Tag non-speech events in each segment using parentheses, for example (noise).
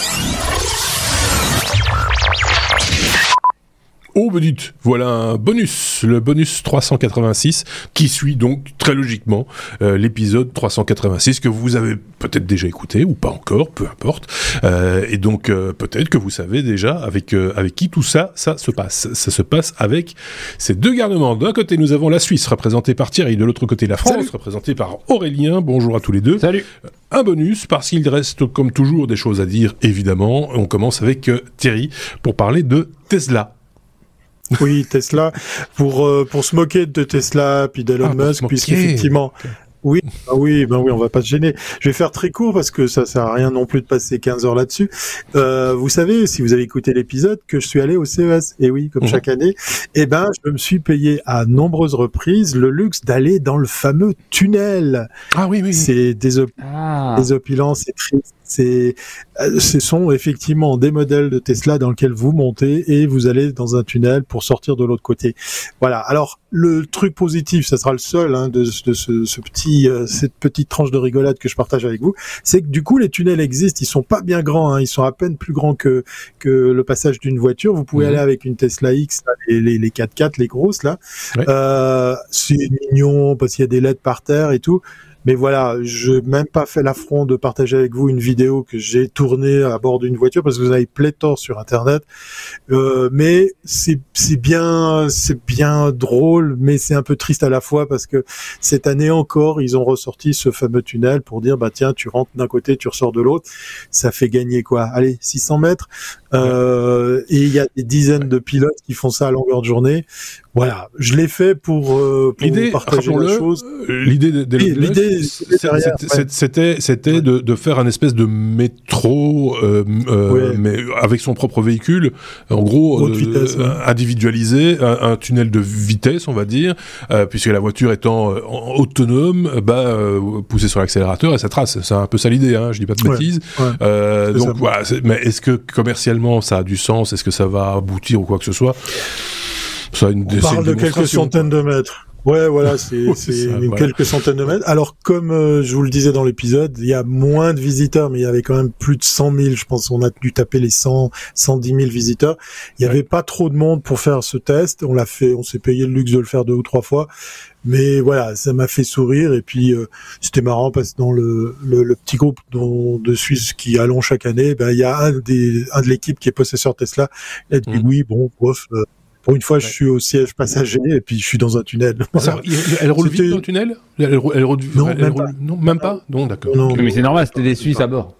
Yeah. Oh, vous dites, voilà un bonus, le bonus 386, qui suit donc très logiquement euh, l'épisode 386 que vous avez peut-être déjà écouté ou pas encore, peu importe. Euh, et donc euh, peut-être que vous savez déjà avec avec qui tout ça, ça se passe. Ça se passe avec ces deux garnements. D'un côté, nous avons la Suisse représentée par Thierry, de l'autre côté, la France représentée par Aurélien. Bonjour à tous les deux. Salut. Un bonus parce qu'il reste comme toujours des choses à dire, évidemment. On commence avec Thierry pour parler de Tesla. Oui, Tesla, pour, euh, pour se moquer de Tesla, puis d'Elon ah, Musk, puisqu'effectivement, oui, bah oui, ben oui, on va pas se gêner. Je vais faire très court parce que ça sert à rien non plus de passer 15 heures là-dessus. Euh, vous savez, si vous avez écouté l'épisode, que je suis allé au CES. Et oui, comme mhm. chaque année, eh ben, je me suis payé à nombreuses reprises le luxe d'aller dans le fameux tunnel. Ah oui, oui. C'est ah. désopilant, c'est triste c'est, euh, ce sont effectivement des modèles de Tesla dans lesquels vous montez et vous allez dans un tunnel pour sortir de l'autre côté. Voilà. Alors le truc positif, ça sera le seul hein, de, de ce, ce, petit, euh, cette petite tranche de rigolade que je partage avec vous, c'est que du coup les tunnels existent. Ils sont pas bien grands, hein, ils sont à peine plus grands que que le passage d'une voiture. Vous pouvez mhm. aller avec une Tesla X, les, les, les 4x4, les grosses là. Euh, c'est mignon parce qu'il y a des LED par terre et tout. Mais voilà, je n'ai même pas fait l'affront de partager avec vous une vidéo que j'ai tournée à bord d'une voiture parce que vous avez pléthore sur Internet. Euh, mais c'est bien, c'est bien drôle, mais c'est un peu triste à la fois parce que cette année encore, ils ont ressorti ce fameux tunnel pour dire bah tiens, tu rentres d'un côté, tu ressors de l'autre. Ça fait gagner quoi? Allez, 600 mètres. Euh, et il y a des dizaines de pilotes qui font ça à longueur de journée. Voilà, je l'ai fait pour, euh, pour partager la chose. Euh, l'idée l'idée c'était c'était de, de, faire un espèce de métro euh, euh mais avec son propre véhicule, en gros vitesse, individualisé, un, tunnel de vitesse, on va dire, puisque la voiture étant autonome, bah pousser sur l'accélérateur et ça trace. C'est un peu ça l'idée, hein, je dis pas de bêtises. donc voilà, mais est-ce que commercialement ça a du sens? Est-ce que ça va aboutir ou quoi que ce soit? Ça une, On parle de quelques centaines de mètres. Ouais, voilà, c'est (laughs) quelques centaines de mètres. Alors, comme euh, je vous le disais dans l'épisode, il y a moins de visiteurs, mais il y avait quand même plus de 100 000. Je pense qu'on a dû taper les 100, 110 000 visiteurs. Il y avait pas trop de monde pour faire ce test. On l'a fait, on s'est payé le luxe de le faire deux ou trois fois. Mais voilà, ça m'a fait sourire et puis euh, c'était marrant parce que dans le, le, petit groupe dont, de Suisse qui allons chaque année, ben il y a un des un de l'équipe qui est possesseur Tesla. Il a dit mmh. oui, bon, bof, euh, pour une fois, je suis au siège passager et puis je suis dans un tunnel. (laughs) elle roule vite dans le tunnel? Elle, roule, non, même pas. non, même pas? Non, d'accord. Mais c'est normal, c'était des Suisses à bord.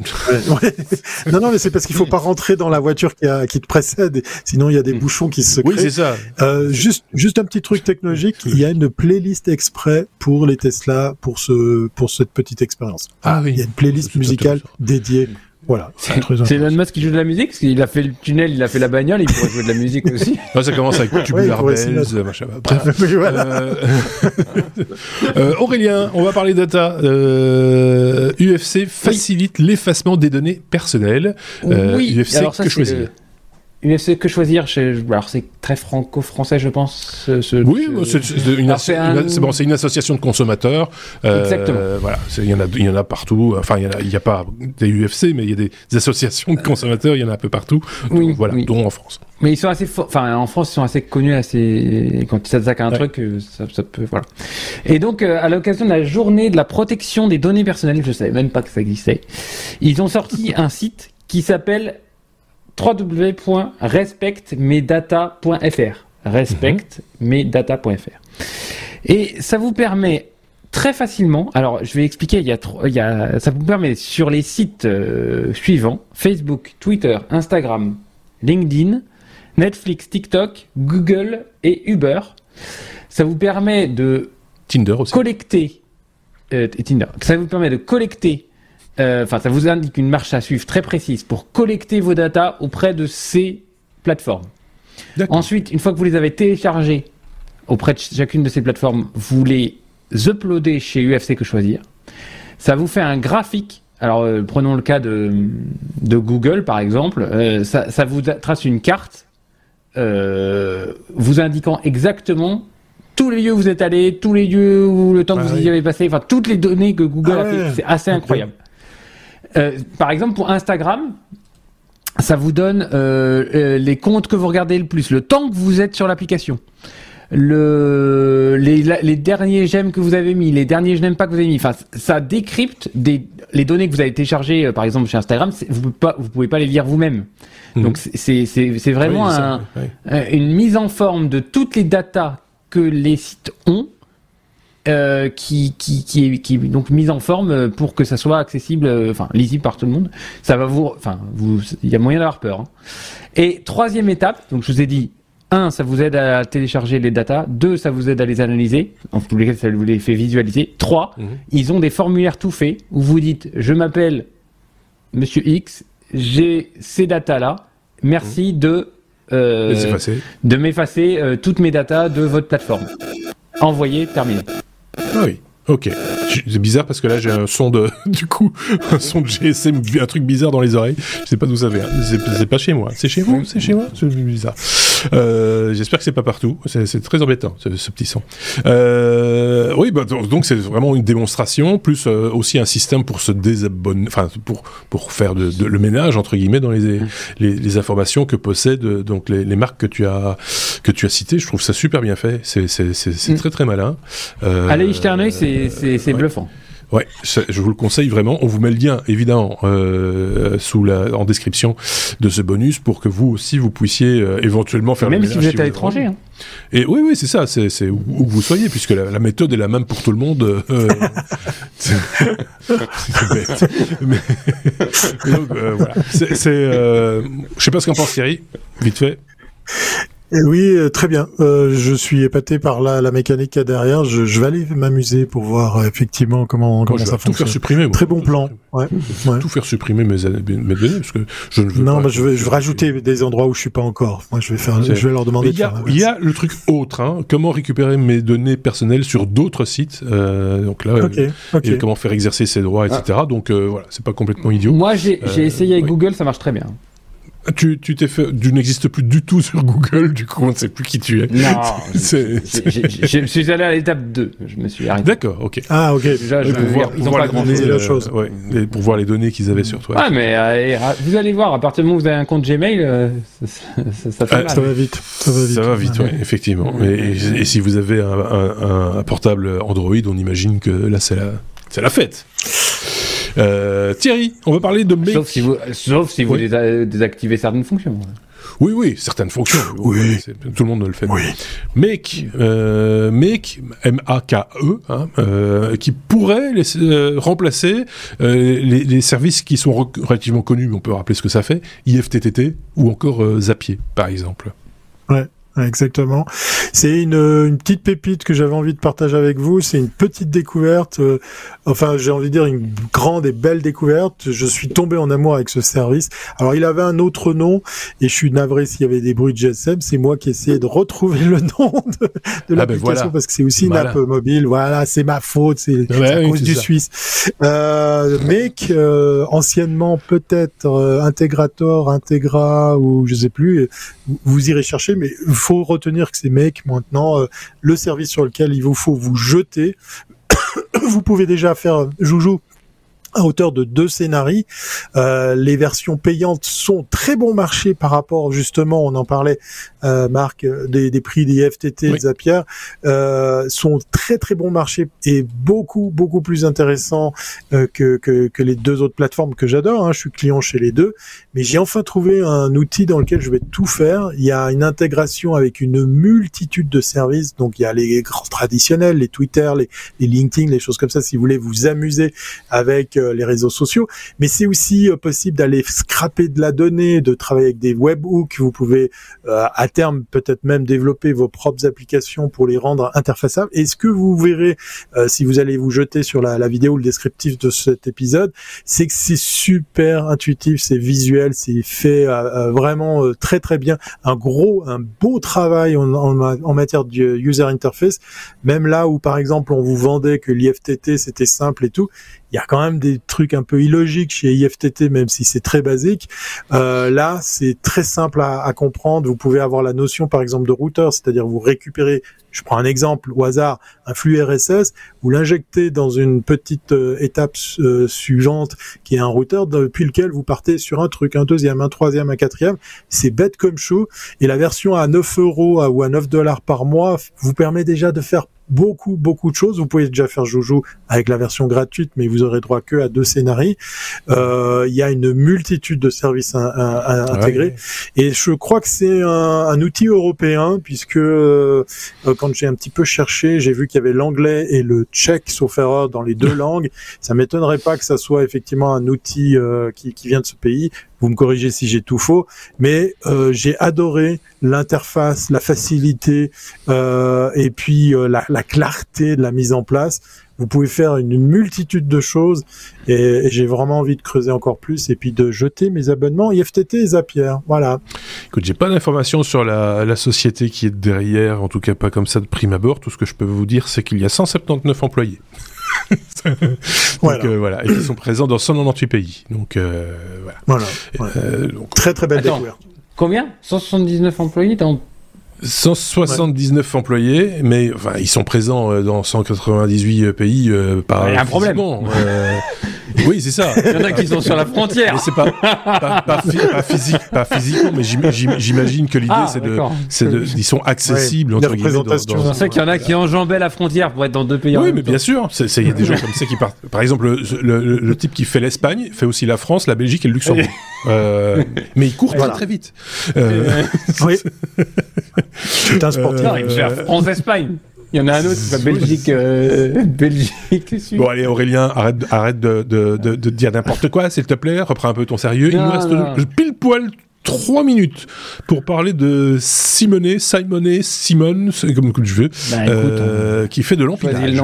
(laughs) Non, non, mais c'est parce qu'il faut pas rentrer dans la voiture qui, a, qui te précède, sinon il y a des mm. bouchons qui se créent. Oui, c'est ça. Euh, juste, juste un petit truc technologique. Il y a une playlist exprès pour les Tesla pour ce, pour cette petite expérience. Ah oui. Il y a une playlist musicale dédiée voilà. C'est Elon Musk qui joue de la musique, parce qu'il a fait le tunnel, il a fait la bagnole, il pourrait jouer de la musique (laughs) aussi. ça commence avec Tubular ouais, Bells, machin. Bref. (laughs) Euh, (laughs) euh, Aurélien, on va parler data. Euh, UFC facilite l'effacement des données personnelles. oui. UFC, Alors ça, que choisir UFC que choisir Alors c'est très franco-français, je pense. oui, c'est une, bon, une, association de consommateurs. Euh, Exactement. Voilà, il y en a, il y en a partout. Enfin, il n'y a, pas des UFC, mais il y a des, associations de consommateurs. Il y en a un peu partout. Oui, voilà, dont en France. Mais ils sont assez, enfin, en France, ils sont assez connus, assez quand ils s'attaquent à un truc, euh, ça, ça, peut, voilà. Et donc, euh, à l'occasion de la journée de la protection des données personnelles, je savais même pas que ça existait, ils ont sorti un site qui s'appelle www.respectmedata.fr. Respectmedata.fr. Et ça vous permet très facilement, alors je vais expliquer, il y a, il y a ça vous permet sur les sites euh, suivants, Facebook, Twitter, Instagram, LinkedIn, Netflix, TikTok, Google et Uber, ça vous permet de Tinder aussi. collecter, euh, Tinder, ça vous permet de collecter enfin, ça vous indique une marche à suivre très précise pour collecter vos datas auprès de ces plateformes. Ensuite, une fois que vous les avez téléchargés auprès de chacune de ces plateformes, vous les uploadez chez UFC Que Choisir. Ça vous fait un graphique. Alors, euh, prenons le cas de, de Google, par exemple. Euh, ça, ça, vous trace une carte vous indiquant exactement tous les lieux où vous êtes allé, tous les lieux où le temps que ah vous y avez passé, enfin toutes les données que Google a ah fait. C'est assez incroyable. Par exemple, pour Instagram, ça vous donne les comptes que vous regardez le plus, le temps que vous êtes sur l'application le, les, les, derniers j'aime que vous avez mis, les derniers je n'aime pas que vous avez mis. Enfin, ça décrypte des, les données que vous avez téléchargées, euh, par exemple chez Instagram. Vous pouvez pas, vous pouvez pas les lire vous-même. Mhm. Donc c'est vraiment un, une mise en forme de toutes les datas que les sites ont. Euh, qui, qui, qui, est, qui est donc mise en forme pour que ça soit accessible, euh, enfin lisible par tout le monde. Ça va vous, enfin, vous, il y a moyen d'avoir peur. Hein. Et troisième étape, donc je vous ai dit un, ça vous aide à télécharger les datas. Deux, ça vous aide à les analyser. En tous les cas, ça vous les fait visualiser. Trois, mhm. ils ont des formulaires tout faits où vous dites je m'appelle Monsieur X, j'ai ces datas-là. Merci mhm. de euh, de m'effacer euh, toutes mes datas de votre plateforme. Envoyé, terminé. Ah oui. Ok. C'est bizarre parce que là j'ai un son de, (laughs) du coup, un son de GSM, un truc bizarre dans les oreilles. Je sais pas d'où ça vient. C'est pas chez moi. C'est chez vous C'est chez moi? C'est bizarre. Euh, J'espère que c'est pas partout. C'est très embêtant ce, ce petit son. Euh, oui, bah, donc c'est vraiment une démonstration, plus euh, aussi un système pour se désabonner, enfin pour pour faire de, de, le ménage entre guillemets dans les les, les informations que possèdent donc les, les, marques que tu as que tu as citées. Je trouve ça super bien fait. C'est c'est mm. très très malin. Euh, Allez jeter un œil, c'est bluffant. Ouais, je vous le conseille vraiment. On vous met le lien évidemment euh, sous la en description de ce bonus pour que vous aussi vous puissiez euh, éventuellement faire. Même si vous êtes à l'étranger. Hein. Et oui, oui, c'est ça. C'est où, où, vous soyez, puisque la, méthode est la même pour tout le monde. Euh, (laughs) c'est bête. Mais, donc, euh, voilà. Euh, je sais pas ce qu'en pense Thierry. Vite fait. Eh oui, euh, très bien. Euh, je suis épaté par la, la mécanique qu'il y a derrière. Je, je vais aller m'amuser pour voir euh, effectivement comment, comment ça fonctionne. Tout faire supprimer. Très bon plan. Ouais. Tout faire supprimer mes, mes données parce que je ne veux non, pas. Non, je vais, je vais rajouter des endroits où je suis pas encore. Moi, je vais faire, je vais leur demander. Il y, a, il y a le truc autre. Hein, comment récupérer mes données personnelles sur d'autres sites. Euh, donc là, okay, okay. Et comment faire exercer ses droits, etc. Ah. Donc voilà, c'est pas complètement idiot. Moi, j'ai essayé avec Google, ça marche très bien. Tu, tu t'es fait, tu n'existes plus du tout sur Google, du coup on ne sait plus qui tu es. Non, (laughs) je suis allé à l'étape 2, je me suis arrêté. D'accord, ok. Ah ok. Déjà, je, pour voir, ils ont pas grand chose. Euh, ouais, pour voir les données qu'ils avaient sur toi. Ah mais euh, vous allez voir, à partir du moment où vous avez un compte Gmail, euh, ça, ça, fait mal. ça, va vite. Ça va vite, ça va vite ouais, effectivement. Et, et, si vous avez un, un, un, portable Android, on imagine que là c'est la, c'est la fête. Euh, Thierry, on va parler de Make. Sauf si vous, sauf si vous désactivez certaines fonctions. Oui, oui, certaines fonctions. Oui. Tout le monde le fait. Oui. Make, euh, Make, M-A-K-E, hein, euh, qui pourrait les, euh, remplacer euh, les, les, services qui sont relativement connus, mais on peut rappeler ce que ça fait, IFTTT ou encore euh, Zapier, par exemple. Ouais. Exactement. C'est une, une, petite pépite que j'avais envie de partager avec vous. C'est une petite découverte, euh, enfin j'ai envie de dire une grande et belle découverte. Je suis tombé en amour avec ce service. Alors il avait un autre nom et je suis navré s'il y avait des bruits de GSM. C'est moi qui essayais de retrouver le (laughs) nom de, de ah ben l'application parce que c'est aussi une app mobile. Voilà, c'est ma faute, c'est à cause du Suisse. Euh, mais euh, anciennement peut-être euh, Integrator, Integra ou je sais plus. Vous irez chercher, mais faut retenir que ces mecs maintenant euh, le service sur lequel il vous faut vous jeter. (coughs) vous pouvez déjà faire joujou à hauteur de deux scénarios. Euh, les versions payantes sont très bon marché par rapport justement, on en parlait, euh, Marc, des, des, prix des FTT, oui. Zapier, euh, sont très très bon marché et beaucoup beaucoup plus intéressants euh, que, que, que, les deux autres plateformes que j'adore. Hein. Je suis client chez les deux, mais j'ai enfin trouvé un outil dans lequel je vais tout faire. Il y a une intégration avec une multitude de services. Donc il y a les grands traditionnels, les Twitter, les, les LinkedIn, les choses comme ça. Si vous voulez vous amuser avec les réseaux sociaux, mais c'est aussi euh, possible d'aller scraper de la donnée, de travailler avec des webhooks. Vous pouvez euh, à terme peut-être même développer vos propres applications pour les rendre interfaçables. Et ce que vous verrez si vous allez vous jeter sur la, vidéo ou le descriptif de cet épisode, c'est que c'est super intuitif, c'est visuel, c'est fait vraiment très très bien. Un gros, un beau travail en, en, en matière de user interface. Même là où par exemple on vous vendait que l'IFTT c'était simple et tout, il y a quand même des trucs un peu illogiques chez IFTT, même si c'est très basique. Euh, là, c'est très simple à, comprendre. Vous pouvez avoir la notion, par exemple, de routeur, c'est-à-dire vous récupérez je prends un exemple au hasard, un flux RSS, vous l'injectez dans une petite euh, étape euh, suivante qui est un routeur depuis lequel vous partez sur un truc, un deuxième, un troisième, un quatrième. C'est bête comme chou. Et la version à 9 euros ou à 9 dollars par mois vous permet déjà de faire beaucoup, beaucoup de choses. Vous pouvez déjà faire Joujou avec la version gratuite, mais vous aurez droit que à deux scénarios. Euh, il y a une multitude de services intégrés. Et je crois que c'est un, outil européen, puisque euh, quand j'ai un petit peu cherché, j'ai vu qu'il y avait l'anglais et le tchèque, sauf erreur, dans les deux (laughs) langues. Ça m'étonnerait pas que ça soit effectivement un outil euh, qui, qui vient de ce pays vous me corrigez si j'ai tout faux, mais euh, j'ai adoré l'interface, la facilité euh, et puis euh, la, la, clarté de la mise en place. Vous pouvez faire une multitude de choses et, j'ai vraiment envie de creuser encore plus et puis de jeter mes abonnements IFTT et Zapier. Voilà. Écoute, j'ai pas d'informations sur la, la, société qui est derrière, en tout cas pas comme ça de prime abord. Tout ce que je peux vous dire, c'est qu'il y a 179 employés. (laughs) donc, voilà. et qui sont présents dans 198 pays. Donc euh, voilà. Euh, très très belle découverte. Combien? 179 employés dans 179 employés, mais enfin, ils sont présents euh, dans 198 pays euh, par. Il y a un problème. Euh, (laughs) oui, c'est ça. Il y en a qui sont sur la frontière. Mais c'est pas pas, pas, physique, pas physiquement, mais j'imagine que l'idée ah, c'est de, de, ils sont accessibles entre guillemets. Dans, dans, Je sais qu'il y en a qui enjambaient la frontière pour être dans deux pays. Oui, mais bien sûr, il y a des gens comme ça qui partent. Par exemple, le, le, type qui fait l'Espagne fait aussi la France, la Belgique et le Luxembourg. euh, mais il court très très vite. Euh, oui. (laughs) C'est un sportif. il veut faire France-Espagne. Il y en a un autre qui va Belgique, euh, (laughs) Belgique. Bon allez Aurélien, arrête, arrête de, de, de, de dire n'importe quoi, s'il te plaît. Reprends un peu ton sérieux. Il nous reste pile poil trois minutes pour parler de Simonet, Simonet, Simone, comme tu veux, bah, euh, qui fait de l'empilage.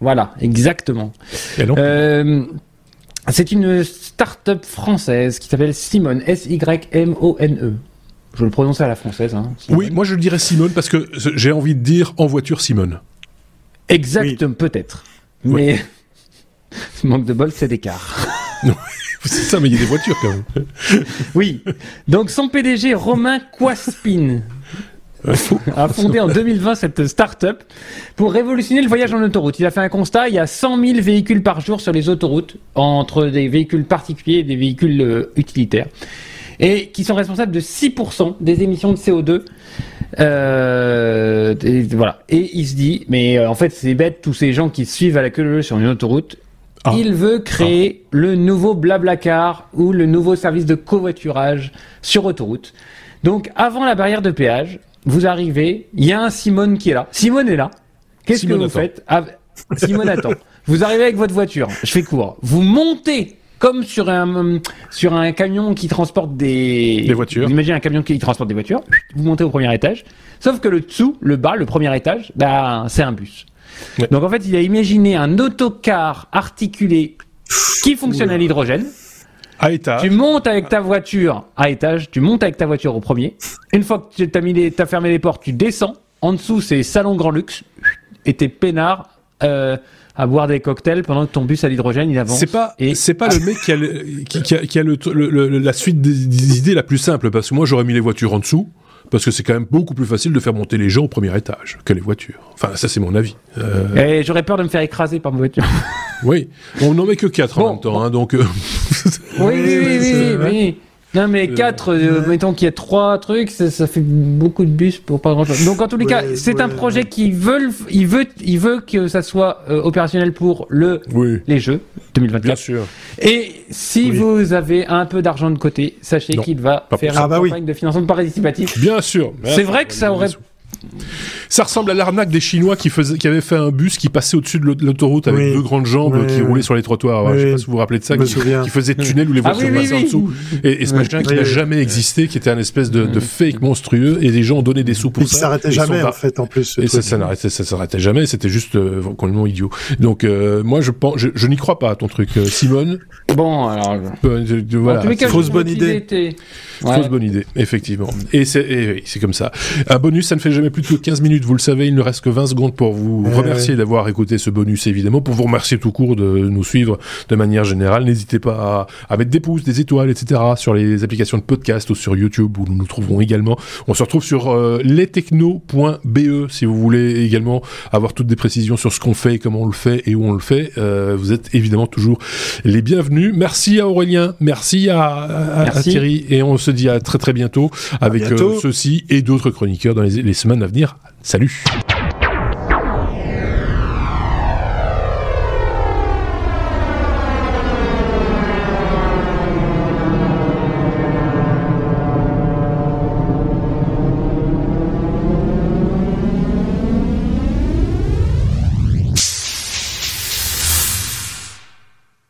Voilà, exactement. Euh, c'est une start-up française qui s'appelle Simone, S-Y-M-O-N-E. Je le prononce à la française. Hein, oui, moi je le dirais Simone parce que j'ai envie de dire en voiture Simone. Exactement, peut-être. Mais (laughs) manque de bol, c'est des cars. (laughs) c'est ça, mais il y a des voitures quand même. (laughs) oui. Donc son PDG Romain Quaspin a fondé en 2020 cette start-up pour révolutionner le voyage en autoroute. Il a fait un constat, il y a 100 000 véhicules par jour sur les autoroutes, entre des véhicules particuliers et des véhicules euh, utilitaires et qui sont responsables de 6% des émissions de CO2. Euh, et, voilà. Et il se dit, mais euh, en fait, c'est bête, tous ces gens qui suivent à la queue sur une autoroute. Ah. Il veut créer ah. le nouveau Blablacar ou le nouveau service de covoiturage sur autoroute. Donc, avant la barrière de péage, vous arrivez, il y a un Simone qui est là. Simone est là. Qu'est-ce que vous faites? Ah, Simone attend. (laughs) Vous arrivez avec votre voiture. Je fais court. Vous montez comme sur un sur un camion qui transporte des, des voitures. Imaginez un camion qui transporte des voitures. Vous montez au premier étage. Sauf que le dessous, le bas, le premier étage, bah c'est un bus. Donc en fait, il a imaginé un autocar articulé qui fonctionne à l'hydrogène. À étage. Tu montes avec ta voiture à étage, tu montes avec ta voiture au premier. Une fois que tu as, mis as fermé les portes, tu descends. En dessous, c'est salon grand luxe. Et t'es peinard. Euh, à boire des cocktails pendant que ton bus à l'hydrogène il avance. C'est pas, et... c'est pas (laughs) le mec qui a, qui, a, qui a le, la suite des, idées la plus simple parce que moi j'aurais mis les voitures en dessous parce que c'est quand même beaucoup plus facile de faire monter les gens au premier étage que les voitures. Enfin, ça c'est mon avis. Euh... Et j'aurais peur de me faire écraser par ma voiture. oui, on n'en met que 4 en même temps, hein, donc. Euh... oui, oui, oui, oui, (laughs) oui. Non, mais 4, euh, euh, mettons qu'il y a 3 trucs, ça, fait beaucoup de bus pour pas grand chose. Donc, en tous les cas, c'est un projet qui veut, il veut, il veut que ça soit euh, opérationnel pour le, les jeux 2024. Bien sûr. Et si vous avez un peu d'argent de côté, sachez qu'il va faire une ah bah campagne de financement participatif. Bien sûr. C'est vrai que ça aurait ça ressemble à l'arnaque des Chinois qui, faisaient, qui avaient fait un bus qui passait au-dessus de l'autoroute avec deux grandes jambes qui roulaient sur les trottoirs. Je sais pas si vous vous rappelez de ça, qui, qui, faisait tunnel où les ah voitures passaient en dessous. Et, ce machin qui n'a jamais existé, qui était un espèce de, fake monstrueux, et les gens ont donné des sous pour et ça. S'arrêtait jamais en fait en plus. Et ça, ça s'arrêtait jamais. C'était juste euh, complètement idiot. Donc euh, moi je pense, je, n'y crois pas à ton truc, euh, Simone. Bon alors. voilà. Fausse bonne idée. Fausse bonne idée, effectivement. Et c'est comme ça. Un bonus, ça ne fait jamais plus de 15 minutes Vous le savez, il ne reste que 20 secondes pour vous remercier d'avoir écouté ce bonus, évidemment, pour vous remercier tout court de nous suivre de manière générale. N'hésitez pas à, mettre des pouces, des étoiles, etc. sur les applications de podcast ou sur YouTube où nous nous trouverons également. On se retrouve sur euh, lestechno.be si vous voulez également avoir toutes des précisions sur ce qu'on fait, comment on le fait et où on le fait. Euh, vous êtes évidemment toujours les bienvenus. Merci à Aurélien, merci à, Thierry et on se dit à très très bientôt avec euh, ceux-ci et d'autres chroniqueurs dans les, les semaines à venir. Salut